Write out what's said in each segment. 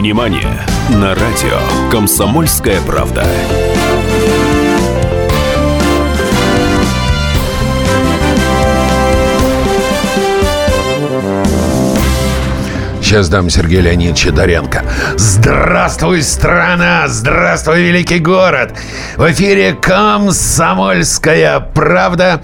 Синемания на радио «Комсомольская правда». Сейчас дам Сергею Леонидовичу Доренко. Здравствуй, страна! Здравствуй, великий город! В эфире «Комсомольская правда».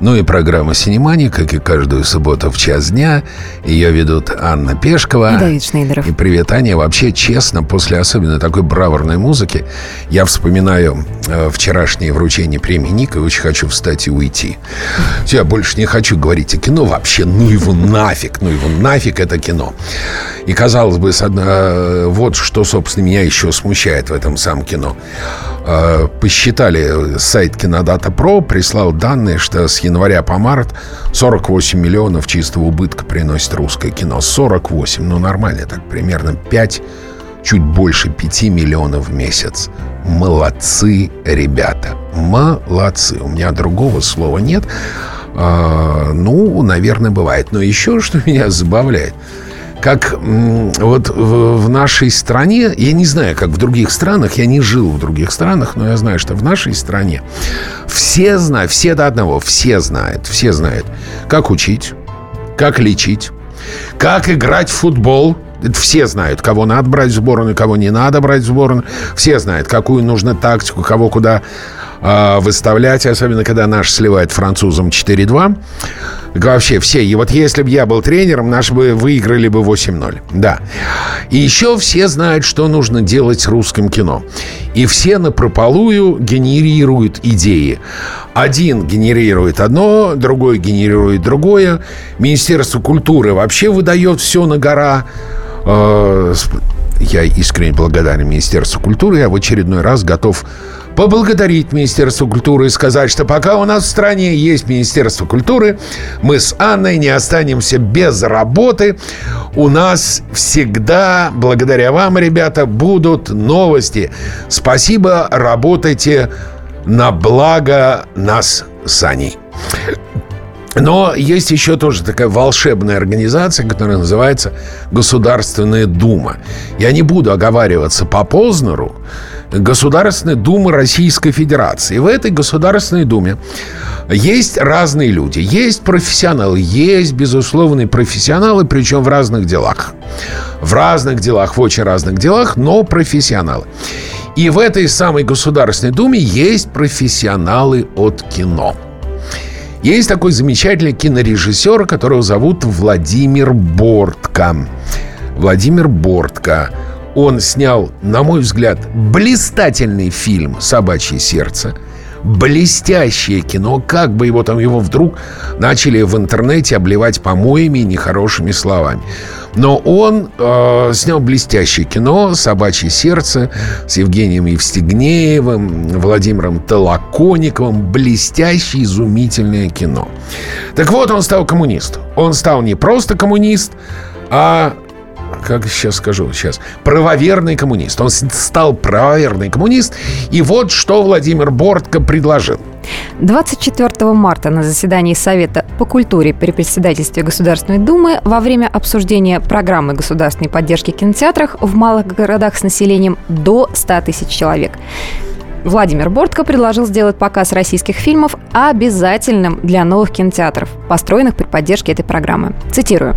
Ну и программа «Синемания», как и каждую субботу в час дня. Ее ведут Анна Пешкова. И Давид Шнейдеров. И привет, Аня. Вообще, честно, после особенно такой браворной музыки, я вспоминаю э, вчерашнее вручение премии Ника и очень хочу встать и уйти. Я больше не хочу говорить о кино вообще. Ну его нафиг, ну его нафиг это кино. И, казалось бы, с одно, э, вот что, собственно, меня еще смущает в этом самом кино. Э, посчитали, сайт Кинодата Про прислал данные, что с января по март 48 миллионов чистого убытка приносит русское кино. 48, ну нормально так, примерно 5, чуть больше 5 миллионов в месяц. Молодцы, ребята, молодцы. У меня другого слова нет. А, ну, наверное, бывает. Но еще что меня забавляет – как вот в, нашей стране, я не знаю, как в других странах, я не жил в других странах, но я знаю, что в нашей стране все знают, все до одного, все знают, все знают, как учить, как лечить, как играть в футбол, все знают, кого надо брать в сборную, кого не надо брать в сборную. Все знают, какую нужно тактику, кого куда выставлять, особенно когда наш сливает французам 4-2. Вообще все. И вот если бы я был тренером, наши бы выиграли бы 8-0. Да. И еще все знают, что нужно делать с русским кино. И все на прополую генерируют идеи. Один генерирует одно, другой генерирует другое. Министерство культуры вообще выдает все на гора. Э, я искренне благодарен Министерству культуры. Я в очередной раз готов поблагодарить Министерство культуры и сказать, что пока у нас в стране есть Министерство культуры, мы с Анной не останемся без работы. У нас всегда, благодаря вам, ребята, будут новости. Спасибо, работайте на благо нас с Аней. Но есть еще тоже такая волшебная организация, которая называется Государственная Дума. Я не буду оговариваться по Познеру, Государственной Думы Российской Федерации. И в этой Государственной Думе есть разные люди. Есть профессионалы, есть, безусловные профессионалы, причем в разных делах. В разных делах, в очень разных делах, но профессионалы. И в этой самой Государственной Думе есть профессионалы от кино. Есть такой замечательный кинорежиссер, которого зовут Владимир Бортко. Владимир Бортко – он снял, на мой взгляд, блистательный фильм «Собачье сердце». Блестящее кино, как бы его там его вдруг начали в интернете обливать помоями и нехорошими словами. Но он э, снял блестящее кино «Собачье сердце» с Евгением Евстигнеевым, Владимиром Толоконниковым. Блестящее, изумительное кино. Так вот, он стал коммунистом. Он стал не просто коммунист, а как сейчас скажу, сейчас, правоверный коммунист. Он стал правоверный коммунист. И вот что Владимир Бортко предложил. 24 марта на заседании Совета по культуре при председательстве Государственной Думы во время обсуждения программы государственной поддержки кинотеатрах в малых городах с населением до 100 тысяч человек Владимир Бортко предложил сделать показ российских фильмов обязательным для новых кинотеатров, построенных при поддержке этой программы. Цитирую.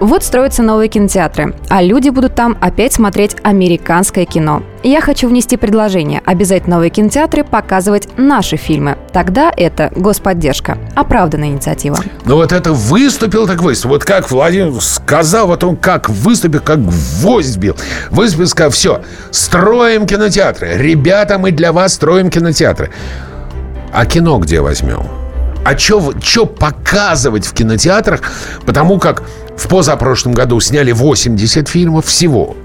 «Вот строятся новые кинотеатры, а люди будут там опять смотреть американское кино. Я хочу внести предложение обязать новые кинотеатры показывать наши фильмы. Тогда это господдержка. Оправданная инициатива. Ну вот это выступил так выступил. Вот как Владимир сказал, вот он как выступил, как гвоздь бил. Выступил, сказал, все, строим кинотеатры. Ребята, мы для вас строим кинотеатры. А кино где возьмем? А что показывать в кинотеатрах? Потому как в позапрошлом году сняли 80 фильмов всего.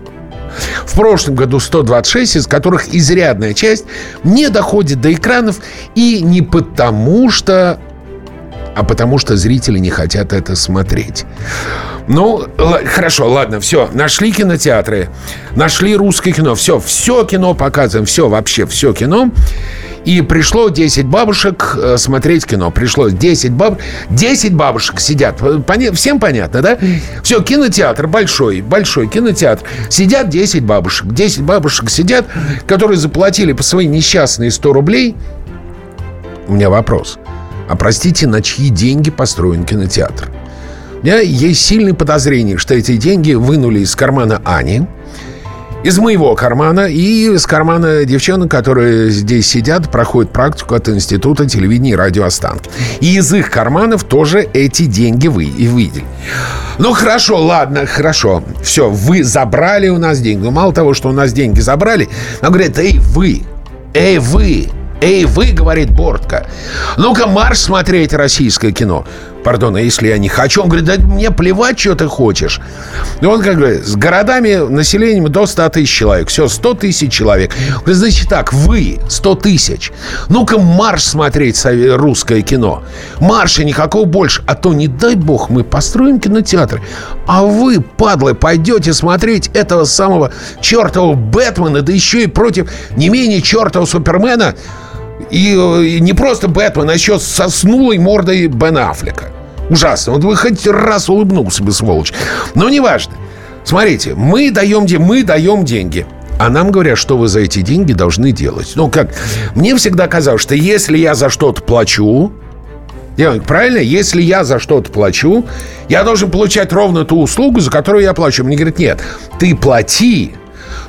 В прошлом году 126, из которых изрядная часть не доходит до экранов и не потому что а потому что зрители не хотят это смотреть. Ну, хорошо, ладно, все. Нашли кинотеатры, нашли русское кино, все, все кино показываем, все, вообще все кино. И пришло 10 бабушек э, смотреть кино. Пришло 10 баб... 10 бабушек сидят. Поня... Всем понятно, да? Все, кинотеатр большой, большой кинотеатр. Сидят 10 бабушек. 10 бабушек сидят, которые заплатили по свои несчастные 100 рублей. У меня вопрос. А простите, на чьи деньги построен кинотеатр? У меня есть сильное подозрение, что эти деньги вынули из кармана Ани, из моего кармана и из кармана девчонок, которые здесь сидят, проходят практику от Института телевидения и радиоостанки. И из их карманов тоже эти деньги вы и выделили. Ну, хорошо, ладно, хорошо. Все, вы забрали у нас деньги. Ну, мало того, что у нас деньги забрали, она говорит, эй, вы, эй, вы, Эй, вы, говорит Бортко, ну-ка марш смотреть российское кино. Пардон, а если я не хочу? Он говорит, да мне плевать, что ты хочешь. И он как говорит, с городами, населением до 100 тысяч человек. Все, 100 тысяч человек. Говорит, значит так, вы 100 тысяч. Ну-ка марш смотреть русское кино. Марша никакого больше. А то, не дай бог, мы построим кинотеатр. А вы, падлы, пойдете смотреть этого самого чертового Бэтмена, да еще и против не менее чертового Супермена, и, и не просто Бэтмен, а еще со снулой мордой Бен Аффлека. Ужасно. Вот вы хоть раз улыбнулся бы, сволочь. Но неважно. Смотрите, мы даем, мы даем деньги. А нам говорят, что вы за эти деньги должны делать. Ну, как? Мне всегда казалось, что если я за что-то плачу, правильно? Если я за что-то плачу, я должен получать ровно ту услугу, за которую я плачу. Мне говорят, нет, ты плати,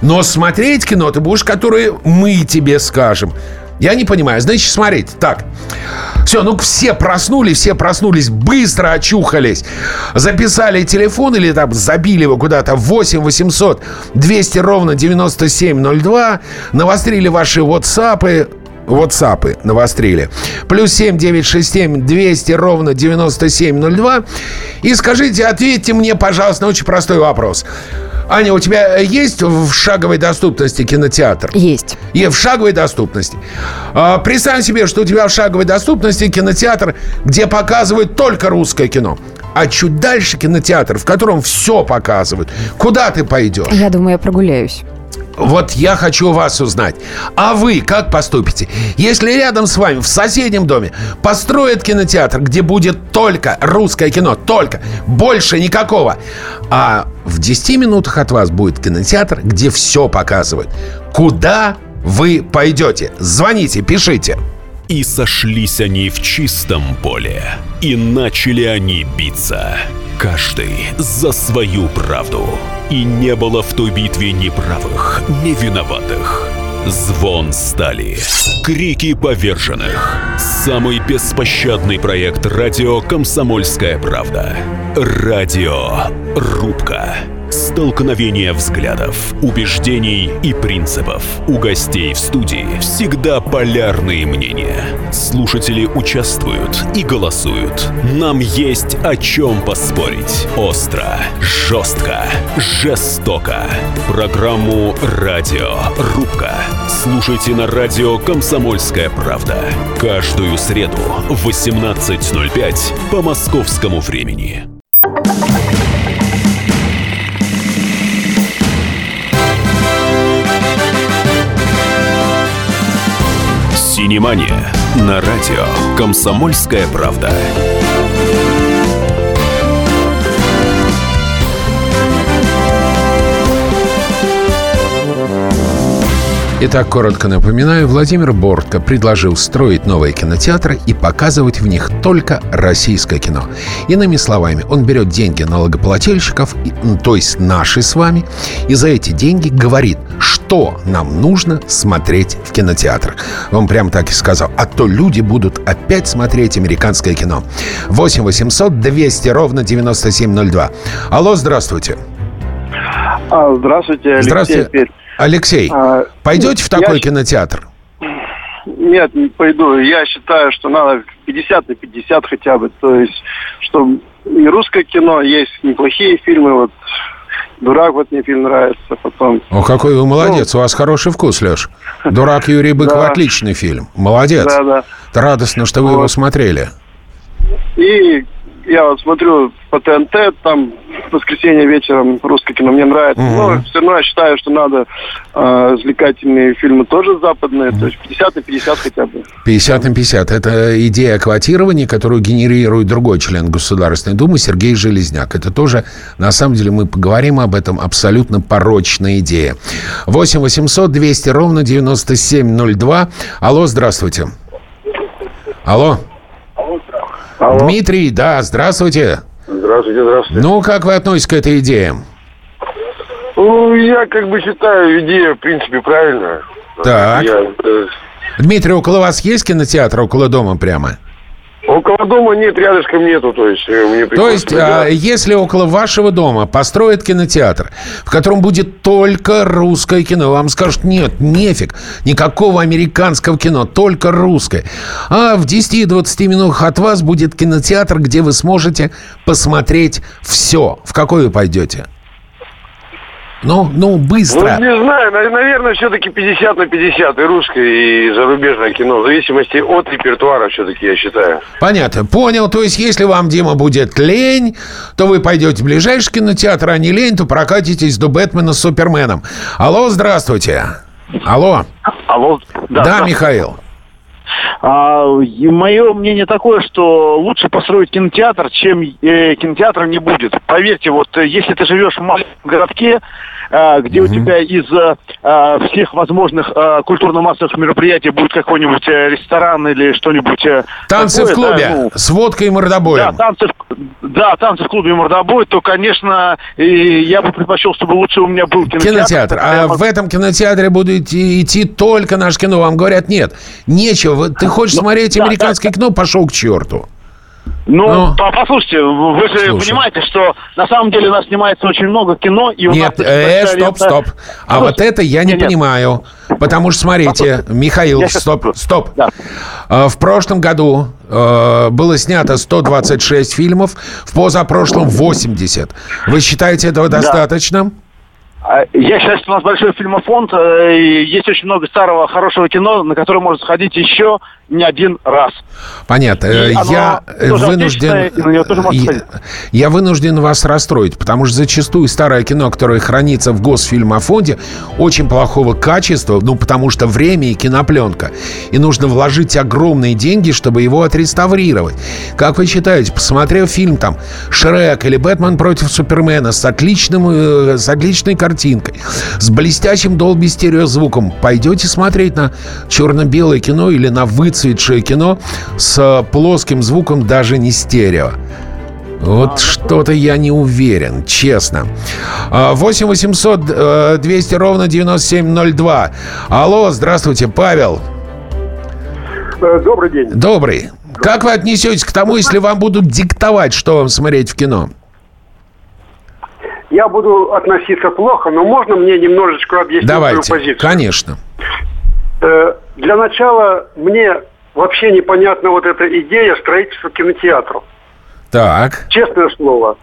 но смотреть кино ты будешь, которое мы тебе скажем. Я не понимаю. Значит, смотрите, так. Все, ну все проснулись, все проснулись, быстро очухались. Записали телефон или там забили его куда-то 8 800 200 ровно 9702. Навострили ваши WhatsApp, WhatsApp навострили. Плюс 7 967 200 ровно 9702. И скажите, ответьте мне, пожалуйста, на очень простой вопрос. Аня, у тебя есть в шаговой доступности кинотеатр? Есть. И в шаговой доступности. А, представь себе, что у тебя в шаговой доступности кинотеатр, где показывают только русское кино. А чуть дальше кинотеатр, в котором все показывают. Куда ты пойдешь? Я думаю, я прогуляюсь. Вот я хочу вас узнать. А вы как поступите? Если рядом с вами, в соседнем доме, построят кинотеатр, где будет только русское кино, только, больше никакого, а в 10 минутах от вас будет кинотеатр, где все показывают. Куда вы пойдете? Звоните, пишите. И сошлись они в чистом поле, и начали они биться, каждый за свою правду. И не было в той битве ни правых, ни виноватых. Звон стали. Крики поверженных. Самый беспощадный проект радио «Комсомольская правда». Радио «Рубка». Столкновение взглядов, убеждений и принципов. У гостей в студии всегда полярные мнения. Слушатели участвуют и голосуют. Нам есть о чем поспорить. Остро, жестко, жестоко. Программу «Радио Рубка» слушайте на радио «Комсомольская правда». Каждую среду в 18.05 по московскому времени. «Синемания» на радио «Комсомольская правда». Итак, коротко напоминаю, Владимир Бортко предложил строить новые кинотеатры и показывать в них только российское кино. Иными словами, он берет деньги налогоплательщиков, то есть наши с вами, и за эти деньги говорит, что нам нужно смотреть в кинотеатрах. Он прям так и сказал. А то люди будут опять смотреть американское кино. 8 800 200 ровно 9702. Алло, здравствуйте. А, здравствуйте, Алексей. Здравствуйте. Алексей, а, пойдете в такой я... кинотеатр? Нет, не пойду. Я считаю, что надо 50 на 50 хотя бы. То есть, что и русское кино, есть неплохие фильмы. Вот «Дурак» вот мне фильм нравится. Потом... О, какой вы молодец. Ну, У вас хороший вкус, Леш. «Дурак» Юрий Быков да. отличный фильм. Молодец. Да, да. Радостно, что вы вот. его смотрели. И я вот смотрю, по ТНТ, там в воскресенье вечером русское кино мне нравится. Мгм. Но все равно я считаю, что надо э, развлекательные фильмы тоже западные, то есть 50 на 50 хотя бы. 50 на 50. Это идея квотирования, которую генерирует другой член Государственной Думы Сергей Железняк. Это тоже, на самом деле, мы поговорим об этом, абсолютно порочная идея. 8 800 200 ровно 9702. Алло, здравствуйте. Алло. Алло. Дмитрий, да, здравствуйте. Здравствуйте, здравствуйте. Ну, как вы относитесь к этой идее? Ну, я как бы считаю идея, в принципе, правильная. Так. Я, э, Дмитрий, около вас есть кинотеатр, около дома прямо? Около дома нет, рядышком нету, то есть э, мне То приходится есть, а, если около вашего дома построят кинотеатр, в котором будет только русское кино, вам скажут, нет, нефиг, никакого американского кино, только русское. А в 10-20 минутах от вас будет кинотеатр, где вы сможете посмотреть все. В какой вы пойдете? Ну, ну, быстро. Ну, не знаю, на- наверное, все-таки 50 на 50 и русское, и зарубежное кино, в зависимости от репертуара все-таки, я считаю. Понятно, понял. То есть, если вам, Дима, будет лень, то вы пойдете в ближайший кинотеатр, а не лень, то прокатитесь до Бэтмена с Суперменом. Алло, здравствуйте. Алло. Алло, Да, Михаил. А, и мое мнение такое, что лучше построить кинотеатр, чем э, кинотеатра не будет. Поверьте, вот э, если ты живешь в маленьком городке, э, где у тебя из э, всех возможных э, культурно-массовых мероприятий будет какой-нибудь э, ресторан или что-нибудь. э, Танцы в такое, клубе да, ну, с водкой и да, мордобоем. танцы, в- да, танцы в клубе «Мордобой», то, конечно, и я бы предпочел, чтобы лучше у меня был кинотеатр. Кинотеатр. А могу- в этом кинотеатре будут идти, только наше кино. Вам говорят, нет, нечего. Ты хочешь смотреть да, американское кино? Пошел к черту. Ну, Ну. по- послушайте, вы же Слушай. понимаете, что на самом деле у нас снимается очень много кино, и у Нет, нас... э, стоп, стоп. А вот это я не нет, нет. понимаю. Потому что, смотрите, Михаил, Я стоп, стоп. Да. Э, В прошлом году э, было снято 126 фильмов, в позапрошлом 80. Вы считаете этого достаточно? А, Я считаю, что у нас большой фильмофонд, э, есть очень много старого хорошего кино, на которое можно сходить еще не один раз. Понятно. Э, И Я э, вынужден... Я- вынужден вас расстроить, потому что зачастую старое кино, которое хранится в Госфильмофонде, очень плохого качества, ну, потому что время и кинопленка. И нужно вложить огромные деньги, чтобы его отреставрировать. Как вы считаете, посмотрев фильм там «Шрек» или «Бэтмен против Супермена» с, отличным, с отличной картинкой, с блестящим долби стереозвуком, пойдете смотреть на черно-белое кино или на выцветшее кино с э, плоским звуком даже не стерео? Вот что-то я не уверен, честно. А, 8 800 э, 200 ровно 9702. Алло, здравствуйте, Павел. Э, Добрый день. Добрый. Как вы отнесетесь к тому, если вам будут диктовать, что вам смотреть в кино? Я буду относиться плохо, но можно мне немножечко объяснить свою Давайте. позицию? Конечно. Э, Для начала мне вообще непонятна вот эта идея строительства кинотеатров. Так. Честное слово.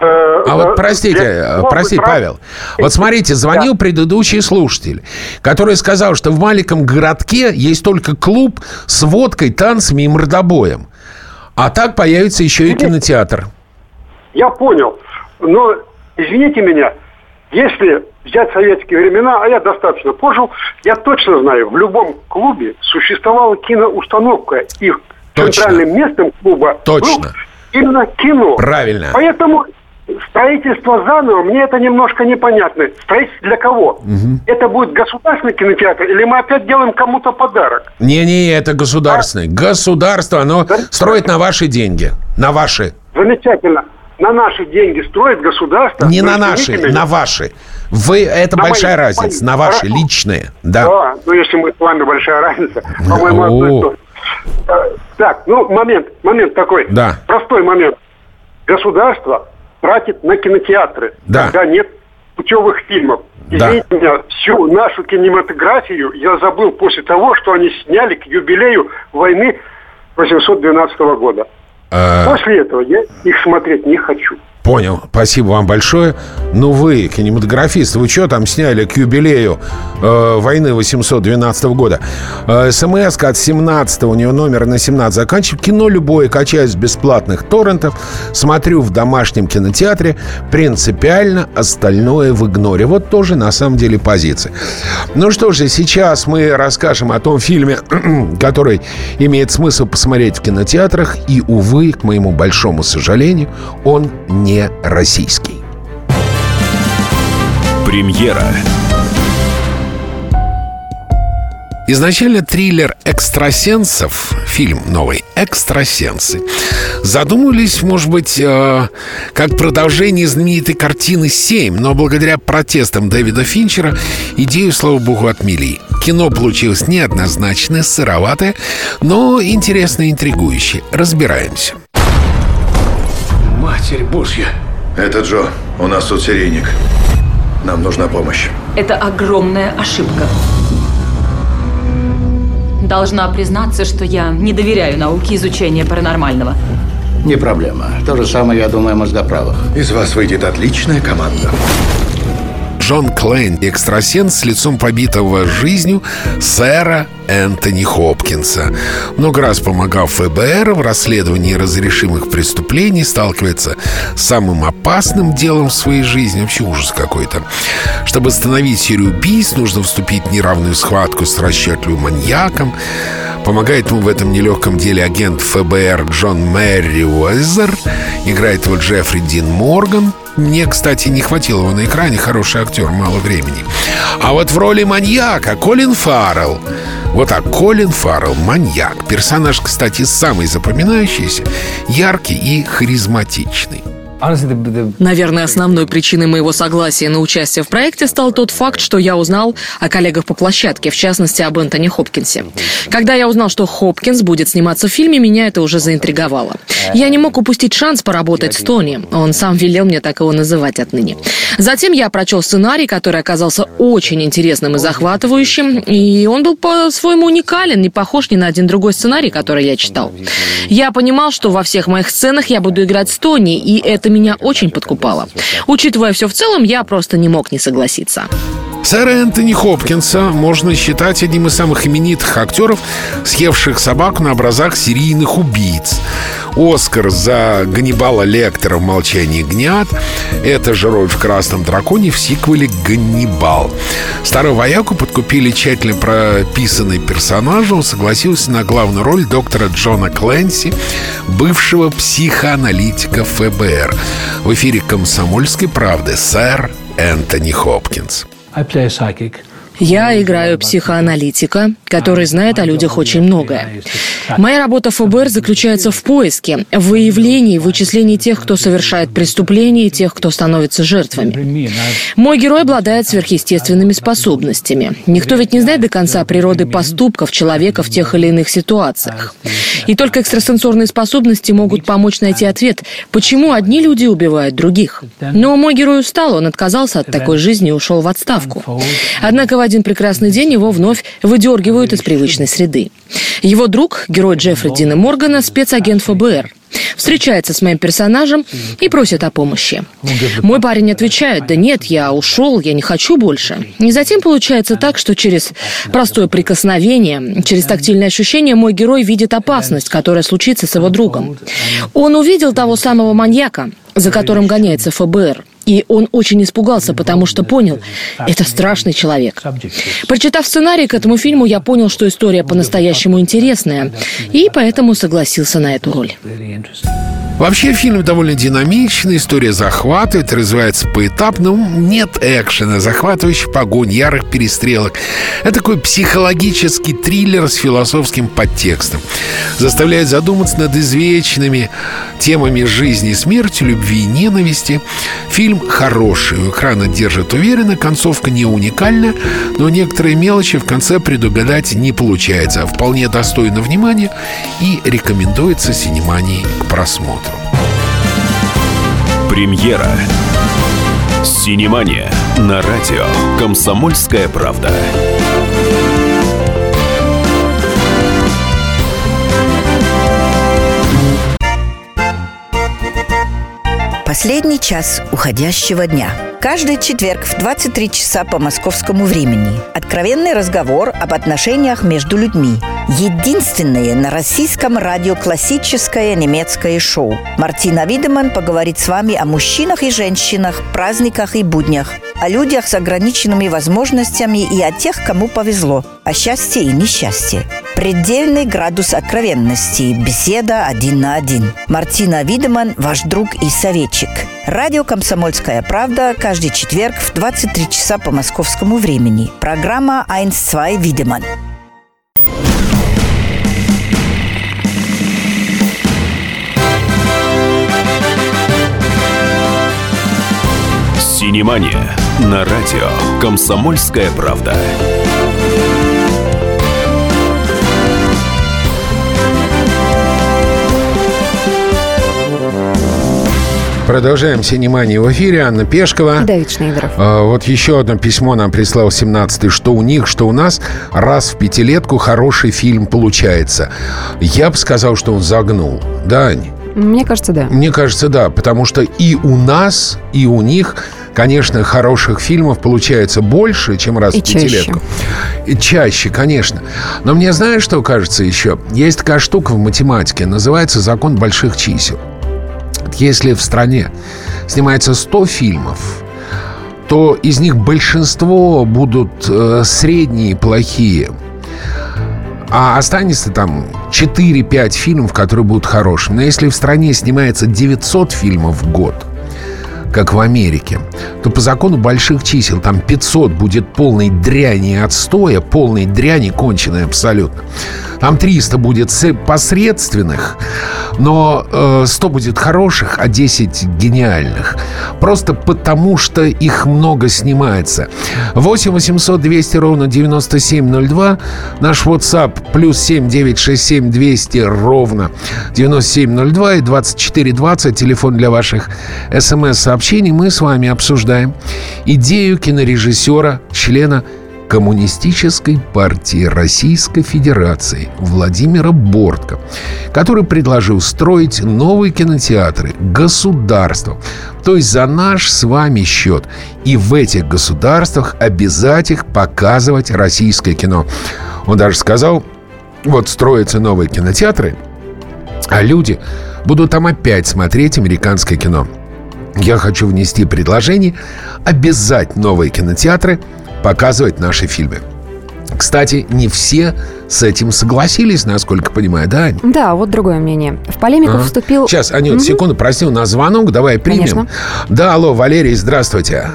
Э, А вот простите, э, простите, раз- Павел. Вот смотрите, звонил предыдущий слушатель, который сказал, что в маленьком городке есть только клуб с водкой, танцами и мордобоем. А так появится еще и кинотеатр. Я понял. Но, извините меня, если взять советские времена, а я достаточно пожил, я точно знаю, в любом клубе существовала киноустановка. И Точно. центральным местом клуба Точно. был именно кино. Правильно. Поэтому строительство заново, мне это немножко непонятно. Строительство для кого? Это будет государственный кинотеатр или мы опять делаем кому-то подарок? Не-не, это государственный. Государство, оно строит на ваши деньги. На ваши. Замечательно. На наши деньги строит государство. Не на наши, меня. на ваши. Вы, это На большая мои, разница. мои. На ваши, Хорошо. личные. Да. Да, ну если мы с вами большая разница, по-моему. Э, Так, ну момент, момент такой. Да. Простой момент. Государство тратит на кинотеатры, Да. когда нет путевых фильмов. Да. Извините меня, всю нашу кинематографию я забыл после того, что они сняли к юбилею войны 812 года. Э, После этого я их смотреть не хочу. Понял. Спасибо вам большое. Ну вы, кинематографист, вы что там сняли к юбилею э, войны 812 года? Э, СМС от 17 у него номер на 17 заканчивает. Кино любое качаю с бесплатных торрентов. Смотрю в домашнем кинотеатре. Принципиально остальное в игноре. Вот тоже на самом деле позиция. Ну что же, сейчас мы расскажем о том фильме, который имеет смысл посмотреть в кинотеатрах. И, увы, к моему большому сожалению, он не не российский. Премьера. Изначально триллер «Экстрасенсов», фильм новый «Экстрасенсы», задумывались, может быть, э, как продолжение знаменитой картины «Семь», но благодаря протестам Дэвида Финчера идею, слава богу, отмели. Кино получилось неоднозначное, сыроватое, но интересно и интригующее. Разбираемся. Матерь Божья. Это Джо. У нас тут серийник. Нам нужна помощь. Это огромная ошибка. Должна признаться, что я не доверяю науке изучения паранормального. Не проблема. То же самое, я думаю, о мозгоправах. Из вас выйдет отличная команда. Джон Клейн, экстрасенс с лицом побитого жизнью сэра Энтони Хопкинса. Много раз помогав ФБР в расследовании разрешимых преступлений, сталкивается с самым опасным делом в своей жизни. Вообще ужас какой-то. Чтобы остановить серию убийств, нужно вступить в неравную схватку с расчетливым маньяком. Помогает ему в этом нелегком деле агент ФБР Джон Мэри Уэзер. Играет его Джеффри Дин Морган. Мне, кстати, не хватило его на экране. Хороший актер, мало времени. А вот в роли маньяка Колин Фаррелл. Вот так, Колин Фаррелл, маньяк. Персонаж, кстати, самый запоминающийся, яркий и харизматичный. Наверное, основной причиной моего согласия на участие в проекте стал тот факт, что я узнал о коллегах по площадке, в частности, об Энтони Хопкинсе. Когда я узнал, что Хопкинс будет сниматься в фильме, меня это уже заинтриговало. Я не мог упустить шанс поработать с Тони. Он сам велел мне так его называть отныне. Затем я прочел сценарий, который оказался очень интересным и захватывающим, и он был по-своему уникален, не похож ни на один другой сценарий, который я читал. Я понимал, что во всех моих сценах я буду играть с Тони, и это меня очень подкупало. Учитывая все в целом, я просто не мог не согласиться. Сэра Энтони Хопкинса можно считать одним из самых именитых актеров, съевших собаку на образах серийных убийц. Оскар за Ганнибала Лектора в «Молчании гнят». Это же роль в «Красном драконе» в сиквеле «Ганнибал». Старого вояку подкупили тщательно прописанный персонаж. Он согласился на главную роль доктора Джона Кленси, бывшего психоаналитика ФБР. В эфире «Комсомольской правды» сэр Энтони Хопкинс. I play a psychic. Я играю психоаналитика, который знает о людях очень многое. Моя работа ФБР заключается в поиске, в выявлении, вычислении тех, кто совершает преступления и тех, кто становится жертвами. Мой герой обладает сверхъестественными способностями. Никто ведь не знает до конца природы поступков человека в тех или иных ситуациях. И только экстрасенсорные способности могут помочь найти ответ, почему одни люди убивают других. Но мой герой устал, он отказался от такой жизни и ушел в отставку. Однако в один прекрасный день его вновь выдергивают из привычной среды. Его друг, герой Джеффри Дина Моргана, спецагент ФБР, встречается с моим персонажем и просит о помощи. Мой парень отвечает, да нет, я ушел, я не хочу больше. И затем получается так, что через простое прикосновение, через тактильное ощущение мой герой видит опасность, которая случится с его другом. Он увидел того самого маньяка, за которым гоняется ФБР. И он очень испугался, потому что понял, это страшный человек. Прочитав сценарий к этому фильму, я понял, что история по-настоящему интересная, и поэтому согласился на эту роль. Вообще фильм довольно динамичный, история захватывает, развивается поэтапно. Нет экшена, захватывающий погонь, ярых перестрелок. Это такой психологический триллер с философским подтекстом. Заставляет задуматься над извечными темами жизни и смерти, любви и ненависти. Фильм хороший, у экрана держит уверенно, концовка не уникальна, но некоторые мелочи в конце предугадать не получается. Вполне достойно внимания и рекомендуется синемании к просмотру. Премьера. Синемания на радио «Комсомольская правда». Последний час уходящего дня. Каждый четверг в 23 часа по московскому времени. Откровенный разговор об отношениях между людьми. Единственное на российском радио классическое немецкое шоу. Мартина Видеман поговорит с вами о мужчинах и женщинах, праздниках и буднях, о людях с ограниченными возможностями и о тех, кому повезло, о счастье и несчастье. Предельный градус откровенности. Беседа один на один. Мартина Видеман, ваш друг и советчик. Радио «Комсомольская правда» каждый четверг в 23 часа по московскому времени. Программа «Айнс-2 Видеман». Синемания на радио «Комсомольская правда». Продолжаем «Синеманию» в эфире. Анна Пешкова. И Давид Шнейдеров. А, вот еще одно письмо нам прислал 17-й. Что у них, что у нас. Раз в пятилетку хороший фильм получается. Я бы сказал, что он загнул. Да, Ань? Мне кажется, да. Мне кажется, да. Потому что и у нас, и у них конечно, хороших фильмов получается больше, чем раз И в пятилетку. чаще. И чаще, конечно. Но мне знаешь, что кажется еще? Есть такая штука в математике, называется закон больших чисел. Если в стране снимается 100 фильмов, то из них большинство будут э, средние, плохие. А останется там 4-5 фильмов, которые будут хорошими. Но если в стране снимается 900 фильмов в год, как в Америке, то по закону больших чисел там 500 будет полной дряни и отстоя, полной дряни конченой абсолютно. Там 300 будет посредственных, но э, 100 будет хороших, а 10 гениальных. Просто потому, что их много снимается. 8 800 200 ровно 9702. Наш WhatsApp плюс 7 967 200 ровно 9702 и 2420. Телефон для ваших смс-сообщений. Мы с вами обсуждаем идею кинорежиссера, члена Коммунистической партии Российской Федерации Владимира Бортко, который предложил строить новые кинотеатры государством, то есть за наш с вами счет. И в этих государствах обязать их показывать российское кино. Он даже сказал, вот строятся новые кинотеатры, а люди будут там опять смотреть американское кино. Я хочу внести предложение обязать новые кинотеатры показывать наши фильмы. Кстати, не все с этим согласились, насколько понимаю, да, Ань? Да, вот другое мнение. В полемику Ага. вступил... Сейчас, Анют, Мгм. секунду, прости, у нас звонок, давай примем. Конечно. Да, алло, Валерий, здравствуйте.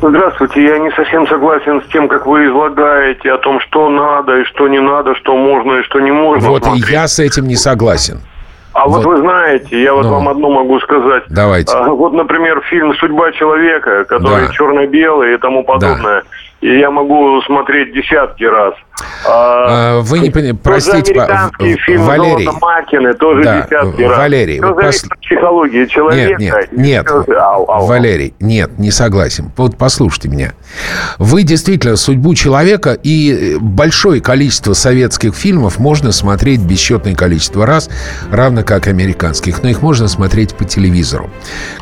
Здравствуйте, я не совсем согласен с тем, как вы излагаете о том, что надо и что не надо, что можно и что не можно. Вот и смотреть. я с этим не согласен. А вот, вот. вы знаете, я вот Ну. вам одно могу сказать. Давайте. А, вот, например, фильм «Судьба человека», который Да. черно-белый и тому подобное. И я могу смотреть десятки раз. А, Вы не поняли, простите, американские фильмы Валерий. Макины тоже Да, десятки раз. Валерий, Все вот пос- от психологии человека. Нет, нет, нет, Ау, ау. Валерий, нет, не согласен. Вот послушайте меня. Вы действительно судьбу человека и большое количество советских фильмов можно смотреть бесчетное количество раз, равно как американских, но их можно смотреть по телевизору.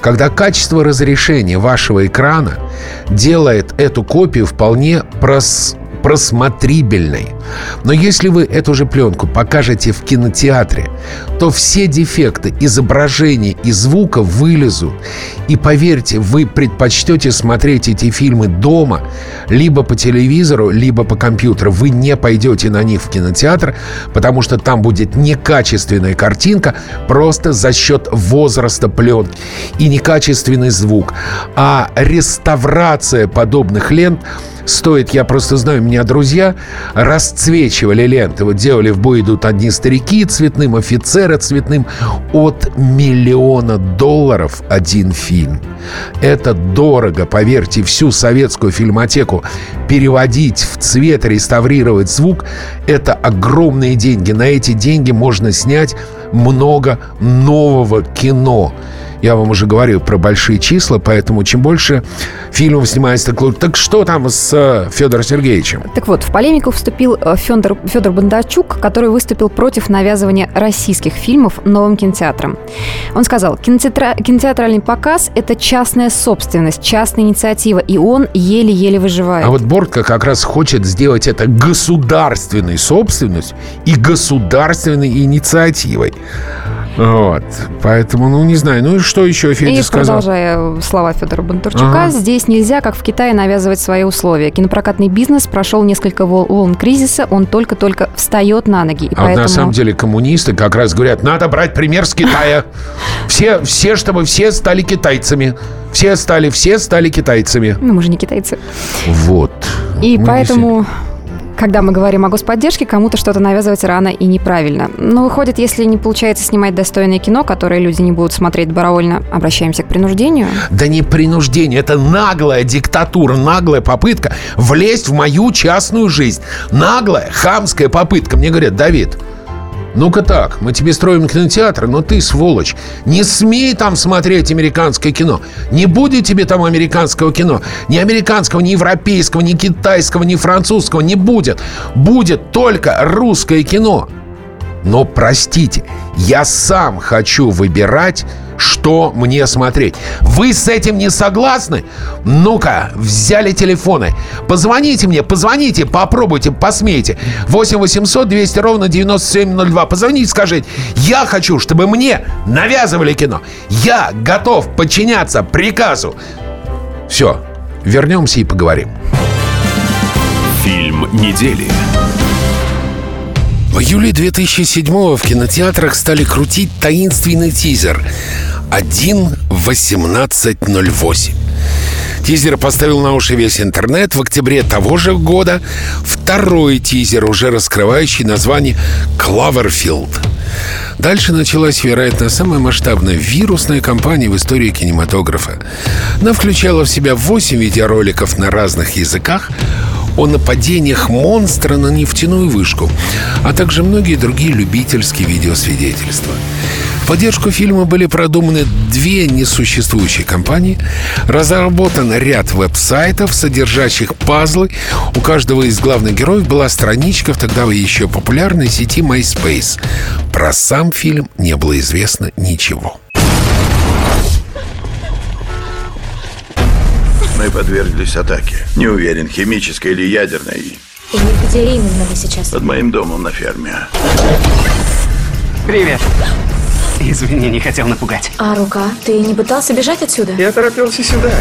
Когда качество разрешения вашего экрана делает эту копию вполне прос просмотрибельной. Но если вы эту же пленку покажете в кинотеатре, то все дефекты изображения и звука вылезут. И поверьте, вы предпочтете смотреть эти фильмы дома, либо по телевизору, либо по компьютеру. Вы не пойдете на них в кинотеатр, потому что там будет некачественная картинка просто за счет возраста пленки и некачественный звук. А реставрация подобных лент стоит, я просто знаю, меня друзья расцвечивали ленты. Вот делали в бой идут одни старики цветным, офицеры цветным. От миллиона долларов один фильм. Это дорого, поверьте, всю советскую фильмотеку переводить в цвет, реставрировать звук – это огромные деньги. На эти деньги можно снять много нового кино. Я вам уже говорил про большие числа, поэтому чем больше фильмов снимается, так, так что там с э, Федором Сергеевичем? Так вот, в полемику вступил э, Федор, Федор Бондарчук, который выступил против навязывания российских фильмов новым кинотеатром. Он сказал, кинотеатра, кинотеатральный показ – это частная собственность, частная инициатива, и он еле-еле выживает. А вот Бортко как раз хочет сделать это государственной собственностью и государственной инициативой. Вот. Поэтому, ну, не знаю. Ну и что еще Федя и сказал? продолжая слова Федора Бондарчука, ага. здесь нельзя, как в Китае, навязывать свои условия. Кинопрокатный бизнес прошел несколько волн кризиса, он только-только встает на ноги. А поэтому... на самом деле коммунисты как раз говорят, надо брать пример с Китая. Все, все, чтобы все стали китайцами. Все стали, все стали китайцами. Ну, мы же не китайцы. Вот. И поэтому когда мы говорим о господдержке, кому-то что-то навязывать рано и неправильно. Но выходит, если не получается снимать достойное кино, которое люди не будут смотреть добровольно, обращаемся к принуждению? Да не принуждение, это наглая диктатура, наглая попытка влезть в мою частную жизнь. Наглая, хамская попытка. Мне говорят, Давид, ну-ка так, мы тебе строим кинотеатр, но ты, сволочь, не смей там смотреть американское кино. Не будет тебе там американского кино. Ни американского, ни европейского, ни китайского, ни французского не будет. Будет только русское кино. Но простите, я сам хочу выбирать, что мне смотреть. Вы с этим не согласны? Ну-ка, взяли телефоны. Позвоните мне, позвоните, попробуйте, посмейте. 8 800 200 ровно 9702. Позвоните, скажите, я хочу, чтобы мне навязывали кино. Я готов подчиняться приказу. Все, вернемся и поговорим. Фильм недели. В июле 2007 в кинотеатрах стали крутить таинственный тизер 1.1808. Тизер поставил на уши весь интернет. В октябре того же года второй тизер, уже раскрывающий название «Клаверфилд». Дальше началась, вероятно, самая масштабная вирусная кампания в истории кинематографа. Она включала в себя 8 видеороликов на разных языках, о нападениях монстра на нефтяную вышку, а также многие другие любительские видеосвидетельства. Поддержку фильма были продуманы две несуществующие компании, разработан ряд веб-сайтов, содержащих пазлы. У каждого из главных героев была страничка в тогда еще популярной сети MySpace. Про сам фильм не было известно ничего. Мы подверглись атаке. Не уверен, химической или ядерной. И где именно вы сейчас? Под моим домом на ферме. Привет. Извини, не хотел напугать. А рука? Ты не пытался бежать отсюда? Я торопился сюда.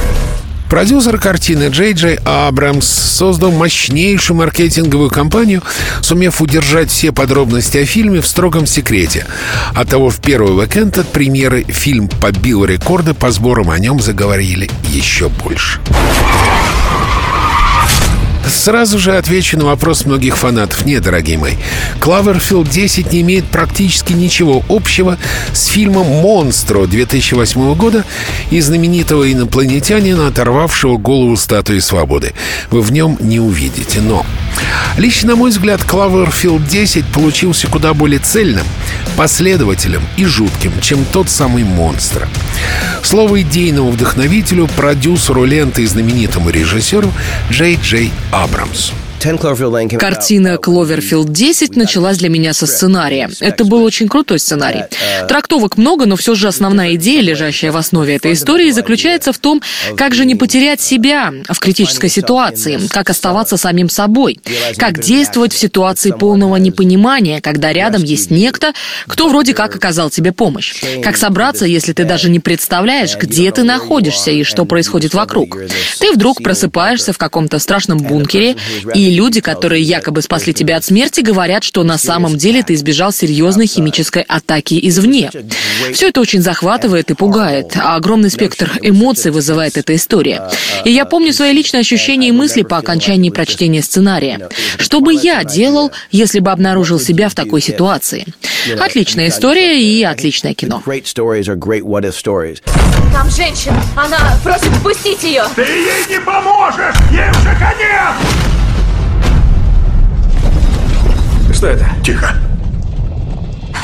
Продюсер картины Джей Джей Абрамс создал мощнейшую маркетинговую кампанию, сумев удержать все подробности о фильме в строгом секрете. Оттого в первый уикенд от премьеры фильм побил рекорды по сборам, о нем заговорили еще больше. Сразу же отвечу на вопрос многих фанатов. Нет, дорогие мои, Клаверфилд 10 не имеет практически ничего общего с фильмом «Монстро» 2008 года и знаменитого инопланетянина, оторвавшего голову статуи свободы. Вы в нем не увидите. Но лично, на мой взгляд, Клаверфилд 10 получился куда более цельным, последователем и жутким, чем тот самый «Монстро». Слово идейному вдохновителю, продюсеру ленты и знаменитому режиссеру Джей Джей Абрамс. Картина «Кловерфилд 10» началась для меня со сценария. Это был очень крутой сценарий. Трактовок много, но все же основная идея, лежащая в основе этой истории, заключается в том, как же не потерять себя в критической ситуации, как оставаться самим собой, как действовать в ситуации полного непонимания, когда рядом есть некто, кто вроде как оказал тебе помощь, как собраться, если ты даже не представляешь, где ты находишься и что происходит вокруг. Ты вдруг просыпаешься в каком-то страшном бункере и и люди, которые якобы спасли тебя от смерти, говорят, что на самом деле ты избежал серьезной химической атаки извне. Все это очень захватывает и пугает, а огромный спектр эмоций вызывает эта история. И я помню свои личные ощущения и мысли по окончании прочтения сценария. Что бы я делал, если бы обнаружил себя в такой ситуации? Отличная история и отличное кино. Там женщина, она просит впустить ее. Ты ей не поможешь, ей уже конец! Что это? Тихо.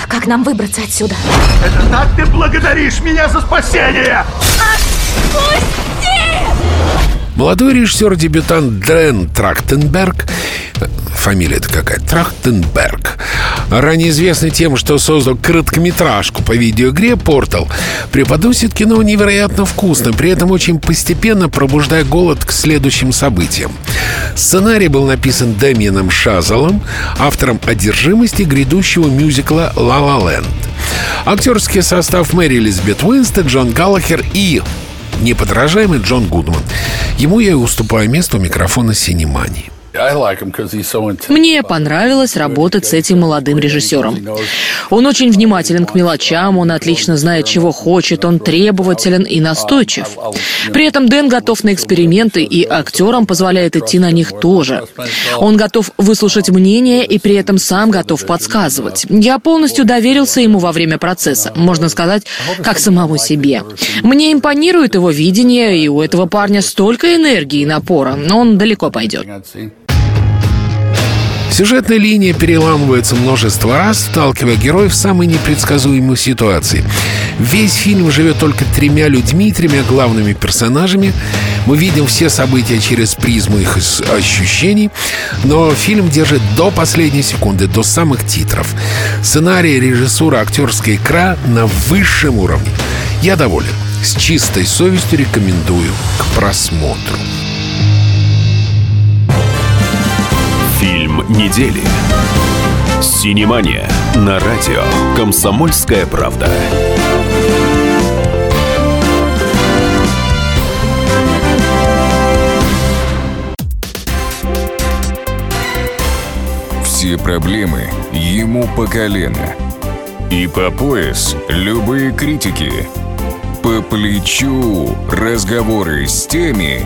как нам выбраться отсюда. Это так ты благодаришь меня за спасение! Молодой режиссер-дебютант Дрен Трахтенберг фамилия-то какая? Трахтенберг. Ранее известный тем, что создал короткометражку по видеоигре «Портал», преподносит кино невероятно вкусно, при этом очень постепенно пробуждая голод к следующим событиям. Сценарий был написан Дэмиеном Шазалом, автором «Одержимости» грядущего мюзикла «Ла Ла Ленд». Актерский состав Мэри Элизабет Уинстон, Джон Галлахер и неподражаемый Джон Гудман. Ему я и уступаю место у микрофона Синемании. Мне понравилось работать с этим молодым режиссером. Он очень внимателен к мелочам, он отлично знает, чего хочет, он требователен и настойчив. При этом Дэн готов на эксперименты, и актерам позволяет идти на них тоже. Он готов выслушать мнение и при этом сам готов подсказывать. Я полностью доверился ему во время процесса, можно сказать, как самому себе. Мне импонирует его видение, и у этого парня столько энергии и напора, но он далеко пойдет. Сюжетная линия переламывается множество раз, сталкивая героев в самые непредсказуемые ситуации. Весь фильм живет только тремя людьми, тремя главными персонажами. Мы видим все события через призму их ощущений, но фильм держит до последней секунды, до самых титров. Сценарий, режиссура, актерская игра на высшем уровне. Я доволен. С чистой совестью рекомендую к просмотру. Недели. Синемания на радио «Комсомольская правда». Все проблемы ему по колено. И по пояс любые критики. По плечу разговоры с теми,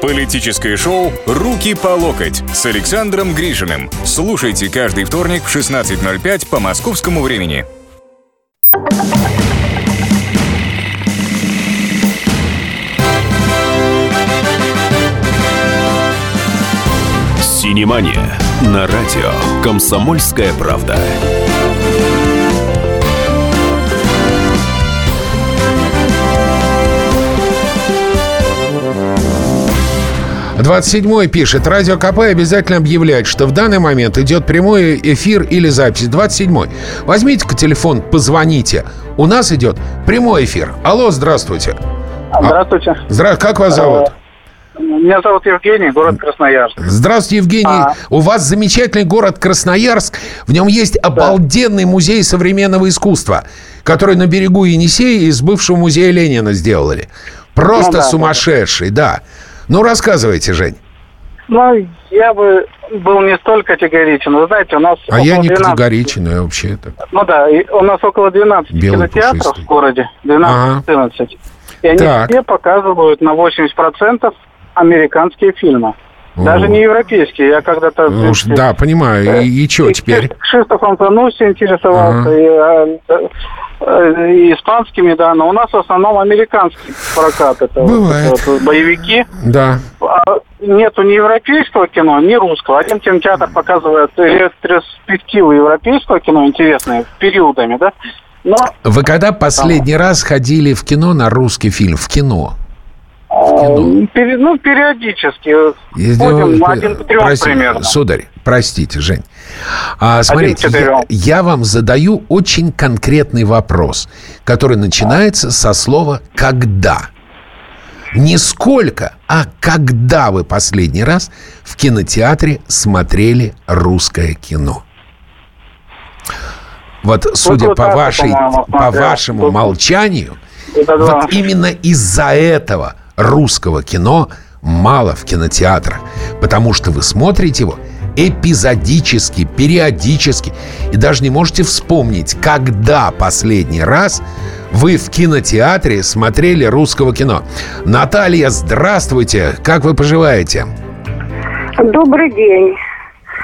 Политическое шоу «Руки по локоть» с Александром Гришиным. Слушайте каждый вторник в 16.05 по московскому времени. Синемания на радио «Комсомольская правда». 27 пишет, Радио КП обязательно объявляет, что в данный момент идет прямой эфир или запись. 27 Возьмите-ка телефон, позвоните. У нас идет прямой эфир. Алло, здравствуйте. Здравствуйте. Здра... Как вас зовут? Меня зовут Евгений, город Красноярск. Здравствуйте, Евгений. А. У вас замечательный город Красноярск. В нем есть обалденный музей современного искусства, который на берегу Енисея из бывшего музея Ленина сделали. Просто ну, да, сумасшедший, да. да. Ну, рассказывайте, Жень. Ну, я бы был не столь категоричен. Вы знаете, у нас... А я не 12... категоричен, я вообще это... Ну да, у нас около 12 Белый кинотеатров пушистый. в городе. 12-14. Ага. И они так. все показывают на 80% американские фильмы. Даже не европейские. Я когда-то... Ну, уж, да, понимаю. И, и что теперь? Кшиштофом Зануси интересовался. Ага. И, а, Э, и испанскими, да, но у нас в основном американский прокат. Это Бывает. Вот, вот, боевики. Да. А нету ни европейского кино, ни русского. Один кинотеатр показывает ретроспективы европейского кино интересные, периодами, да. Но... Вы когда последний там... раз ходили в кино на русский фильм? В кино? В кино? Ну, периодически. Ходим один к трем примерно. Сударь, простите, Жень. А, смотрите, я, я вам задаю очень конкретный вопрос, который начинается со слова «когда». Не сколько, а когда вы последний раз в кинотеатре смотрели русское кино? Вот, судя вот, по, вашей, по вашему молчанию, вот именно из-за этого русского кино мало в кинотеатрах, потому что вы смотрите его эпизодически, периодически. И даже не можете вспомнить, когда последний раз вы в кинотеатре смотрели русского кино. Наталья, здравствуйте. Как вы поживаете? Добрый день.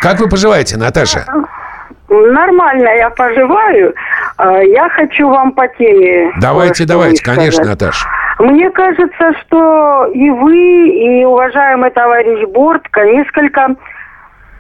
Как вы поживаете, Наташа? Нормально я поживаю. А, я хочу вам по теме. Давайте, давайте, конечно, Наташа. Мне кажется, что и вы, и уважаемый товарищ Бортко несколько Э,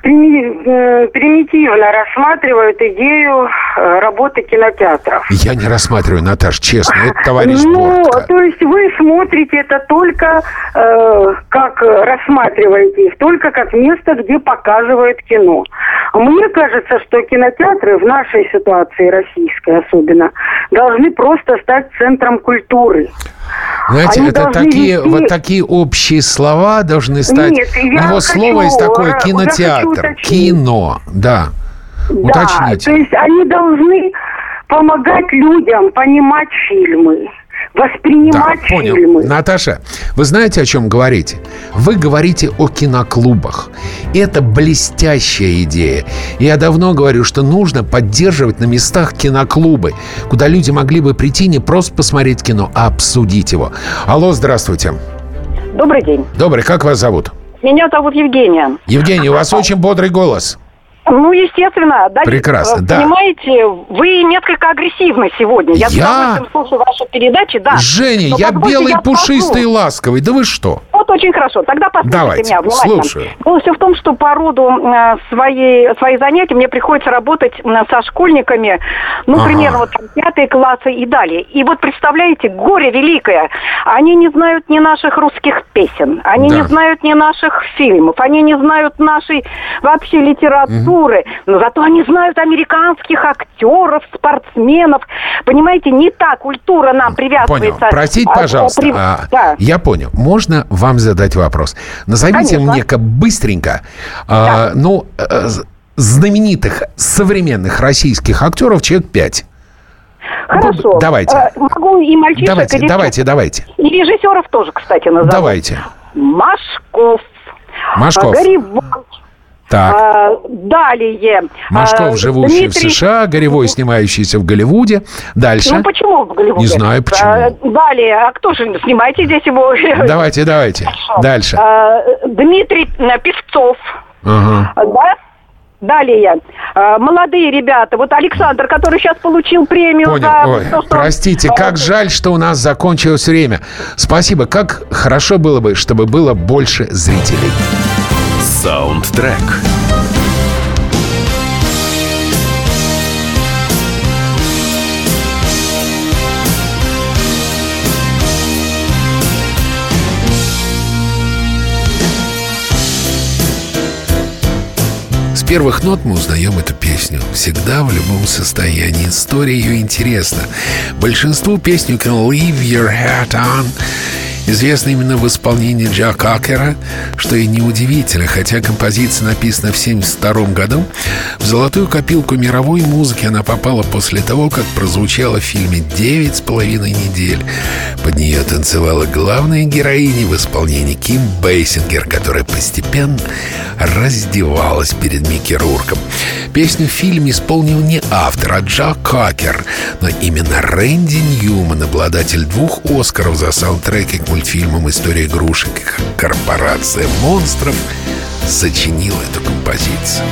примитивно рассматривают идею э, работы кинотеатров. Я не рассматриваю, Наташ, честно, это товарищ Ну, Бортко. то есть вы смотрите это только э, как рассматриваете их, только как место, где показывают кино. Мне кажется, что кинотеатры в нашей ситуации, российской особенно, должны просто стать центром культуры. Знаете, Они это такие, вести... вот такие общие слова должны стать. Нет, У него слово есть такое кинотеатр. Кино, да. Да, Уточните. то есть они должны помогать людям понимать фильмы воспринимать да, понял. фильмы. Наташа, вы знаете, о чем говорите? Вы говорите о киноклубах. Это блестящая идея. Я давно говорю, что нужно поддерживать на местах киноклубы, куда люди могли бы прийти не просто посмотреть кино, а обсудить его. Алло, здравствуйте. Добрый день. Добрый, как вас зовут? Меня зовут Евгения. Евгения, у вас очень бодрый голос. Ну, естественно. Да, Прекрасно, да. Понимаете, вы несколько агрессивны сегодня. Я, я? слушаю ваши передачи, да. Женя, Но я белый, я пушистый ласковый. Да вы что? Вот очень хорошо. Тогда послушайте Давайте, меня внимательно. слушаю. Дело все в том, что по роду э, своей, своей занятий мне приходится работать со школьниками, ну, ага. примерно вот там, пятые классы и далее. И вот представляете, горе великое. Они не знают ни наших русских песен, они да. не знают ни наших фильмов, они не знают нашей вообще литературы. Угу культуры, но зато они знают американских актеров, спортсменов. Понимаете, не та культура нам привязывается. Понял. Простите, а, пожалуйста. При... А, да. Я понял. Можно вам задать вопрос? Назовите Конечно. мне-ка быстренько, а, да. а, ну, знаменитых современных российских актеров человек пять. Хорошо. Давайте. Э, могу и мальчишек, давайте, и давайте, давайте. И режиссеров тоже, кстати, назову. Давайте. Машков. Машков. Горевой. Так. А, далее. Машков, а, живущий Дмитрий... в США, Горевой, снимающийся в Голливуде. Дальше. Ну, почему в Голливуде? Не знаю, почему. А, далее. А кто же? Снимайте здесь его. Давайте, давайте. Хорошо. Дальше. А, Дмитрий э, Певцов. Ага. Да? Далее. А, молодые ребята. Вот Александр, который сейчас получил премию Понял. за... Ой, то, что... Простите, как жаль, что у нас закончилось время. Спасибо. Как хорошо было бы, чтобы было больше зрителей. Саундтрек. С первых нот мы узнаем эту песню. Всегда в любом состоянии. История ее интересна. Большинству песню «Can Leave Your Hat On» известна именно в исполнении Джо Кокера, что и неудивительно, хотя композиция написана в 1972 году, в золотую копилку мировой музыки она попала после того, как прозвучала в фильме «Девять с половиной недель». Под нее танцевала главная героиня в исполнении Ким Бейсингер, которая постепенно раздевалась перед Микки Рурком. Песню в фильме исполнил не автор, а Джа Кокер, но именно Рэнди Ньюман, обладатель двух Оскаров за саундтреки к мультфильмам «История игрушек» и «Корпорация монстров», сочинил эту композицию.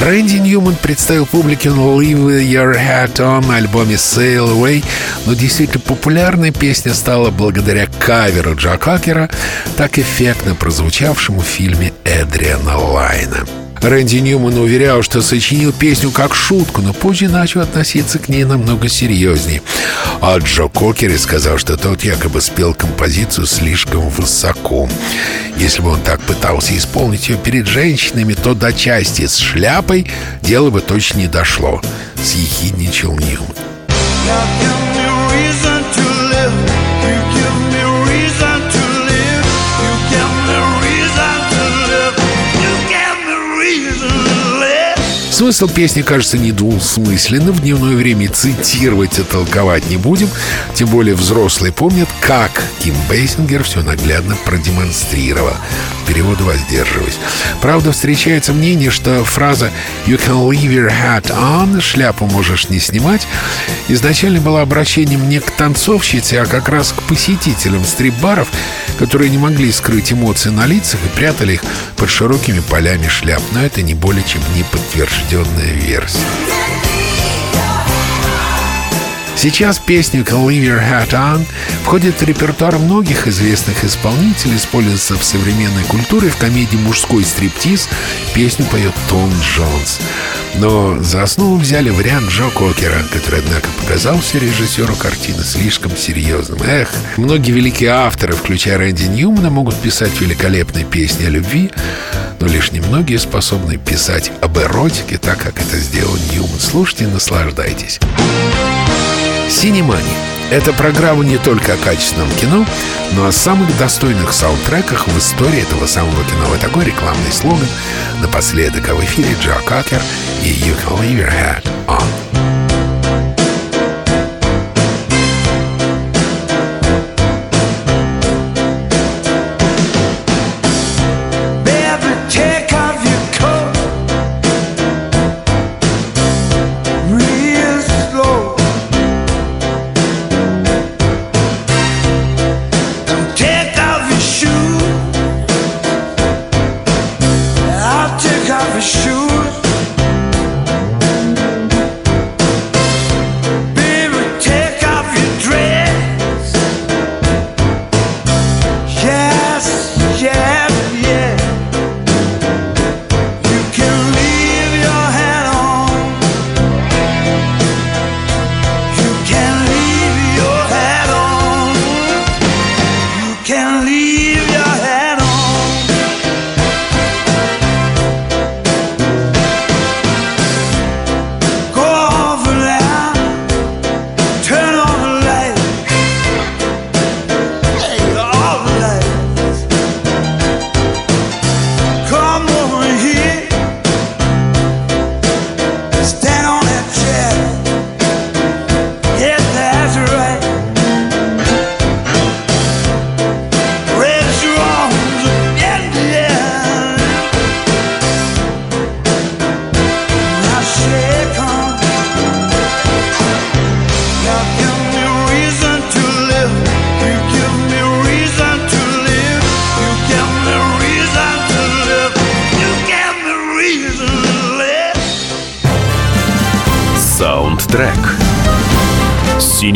Рэнди Ньюман представил публике Leave Your Hat On на альбоме Sail Away, но действительно популярной песня стала благодаря каверу Джо Кокера, так эффектно прозвучавшему в фильме Эдриана Лайна. Рэнди Ньюман уверял, что сочинил песню как шутку, но позже начал относиться к ней намного серьезнее. А Джо Кокеру сказал, что тот якобы спел композицию слишком высоко. Если бы он так пытался исполнить ее перед женщинами, то до части с шляпой дело бы точно не дошло. Съехидничал Ньюман. Смысл песни кажется недвусмысленным. В дневное время цитировать и толковать не будем. Тем более взрослые помнят, как Ким Бейсингер все наглядно продемонстрировала. Переводу воздерживаюсь. Правда, встречается мнение, что фраза «You can leave your hat on» — «шляпу можешь не снимать» изначально была обращением не к танцовщице, а как раз к посетителям стрип-баров, которые не могли скрыть эмоции на лицах и прятали их под широкими полями шляп. Но это не более чем неподтвержденная версия. Сейчас песня «Can Leave Your Hat On» входит в репертуар многих известных исполнителей, используется в современной культуре, в комедии «Мужской стриптиз» песню поет Том Джонс. Но за основу взяли вариант Джо Кокера, который, однако, показался режиссеру картины слишком серьезным. Эх, многие великие авторы, включая Рэнди Ньюмана, могут писать великолепные песни о любви, но лишь немногие способны писать об эротике так, как это сделал Ньюман. Слушайте и наслаждайтесь. «Синемани» — это программа не только о качественном кино, но о самых достойных саундтреках в истории этого самого кино. Вот такой рекламный слоган напоследок. А в эфире Джо Кокер и «You can leave your hat on».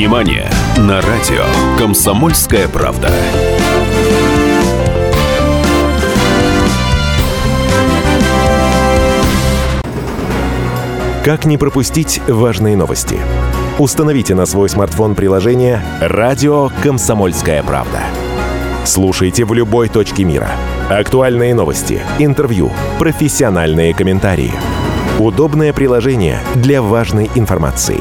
Синемания на радио «Комсомольская правда». Как не пропустить важные новости? Установите на свой смартфон приложение «Радио Комсомольская правда». Слушайте в любой точке мира. Актуальные новости, интервью, профессиональные комментарии – Удобное приложение для важной информации.